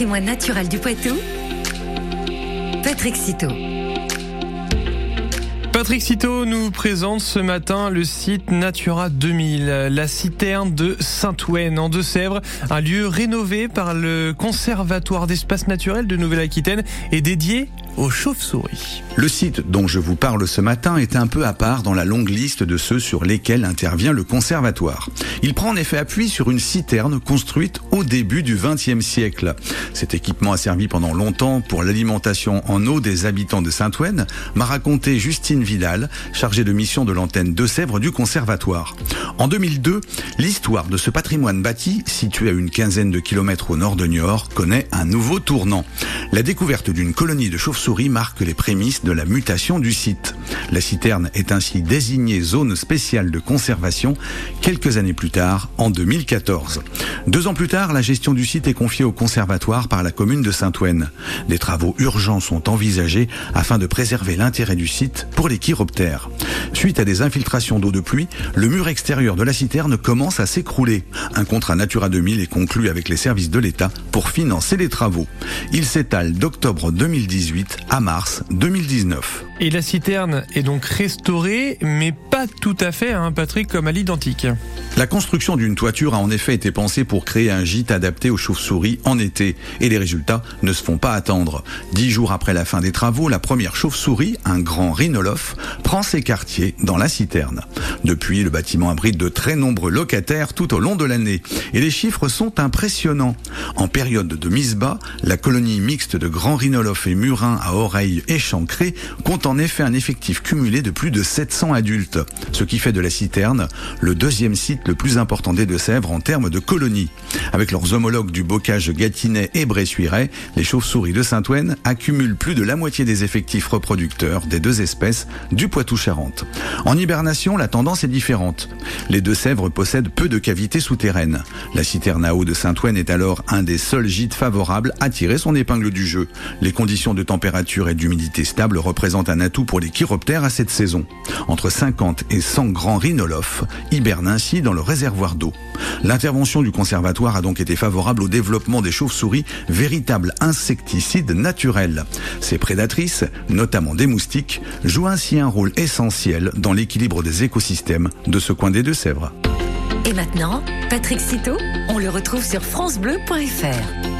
patrimoine naturel du Poitou, Patrick Citeau. Patrick Citeau nous présente ce matin le site Natura 2000, la citerne de Saint-Ouen en Deux-Sèvres, un lieu rénové par le Conservatoire d'espace naturel de Nouvelle-Aquitaine et dédié aux chauves-souris. Le site dont je vous parle ce matin est un peu à part dans la longue liste de ceux sur lesquels intervient le conservatoire. Il prend en effet appui sur une citerne construite au début du XXe siècle. Cet équipement a servi pendant longtemps pour l'alimentation en eau des habitants de Saint-Ouen, m'a raconté Justine Vidal, chargée de mission de l'antenne de Sèvres du conservatoire. En 2002, l'histoire de ce patrimoine bâti, situé à une quinzaine de kilomètres au nord de Niort, connaît un nouveau tournant. La découverte d'une colonie de chauves-souris marque les prémices de la mutation du site. La citerne est ainsi désignée zone spéciale de conservation quelques années plus tard, en 2014. Deux ans plus tard, la gestion du site est confiée au conservatoire par la commune de Saint-Ouen. Des travaux urgents sont envisagés afin de préserver l'intérêt du site pour les chiroptères. Suite à des infiltrations d'eau de pluie, le mur extérieur de la citerne commence à s'écrouler. Un contrat Natura 2000 est conclu avec les services de l'État pour financer les travaux. D'octobre 2018 à mars 2019. Et la citerne est donc restaurée, mais pas tout à fait, hein, Patrick, comme à l'identique. La construction d'une toiture a en effet été pensée pour créer un gîte adapté aux chauves-souris en été. Et les résultats ne se font pas attendre. Dix jours après la fin des travaux, la première chauve-souris, un grand rhinolophe, prend ses quartiers dans la citerne. Depuis, le bâtiment abrite de très nombreux locataires tout au long de l'année. Et les chiffres sont impressionnants. En période de mise bas, la colonie mixte de grands rhinolophes et murins à oreilles échancrées compte en effet un effectif cumulé de plus de 700 adultes, ce qui fait de la citerne le deuxième site le plus important des Deux-Sèvres en termes de colonies. Avec leurs homologues du bocage gâtinais et bressuirais, les chauves-souris de Saint-Ouen accumulent plus de la moitié des effectifs reproducteurs des deux espèces du Poitou-Charentes. En hibernation, la tendance est différente. Les Deux-Sèvres possèdent peu de cavités souterraines. La citerne à eau de Saint-Ouen est alors un des seuls gîtes favorables à tirer son épingle du jeu. Les conditions de température et d'humidité stable représentent un atout pour les chiroptères à cette saison. Entre 50 et 100 grands rhinolophes hibernent ainsi dans le réservoir d'eau. L'intervention du conservatoire donc été favorable au développement des chauves-souris, véritables insecticides naturels. Ces prédatrices, notamment des moustiques, jouent ainsi un rôle essentiel dans l'équilibre des écosystèmes de ce coin des Deux-Sèvres. Et maintenant, Patrick Citeau, on le retrouve sur FranceBleu.fr.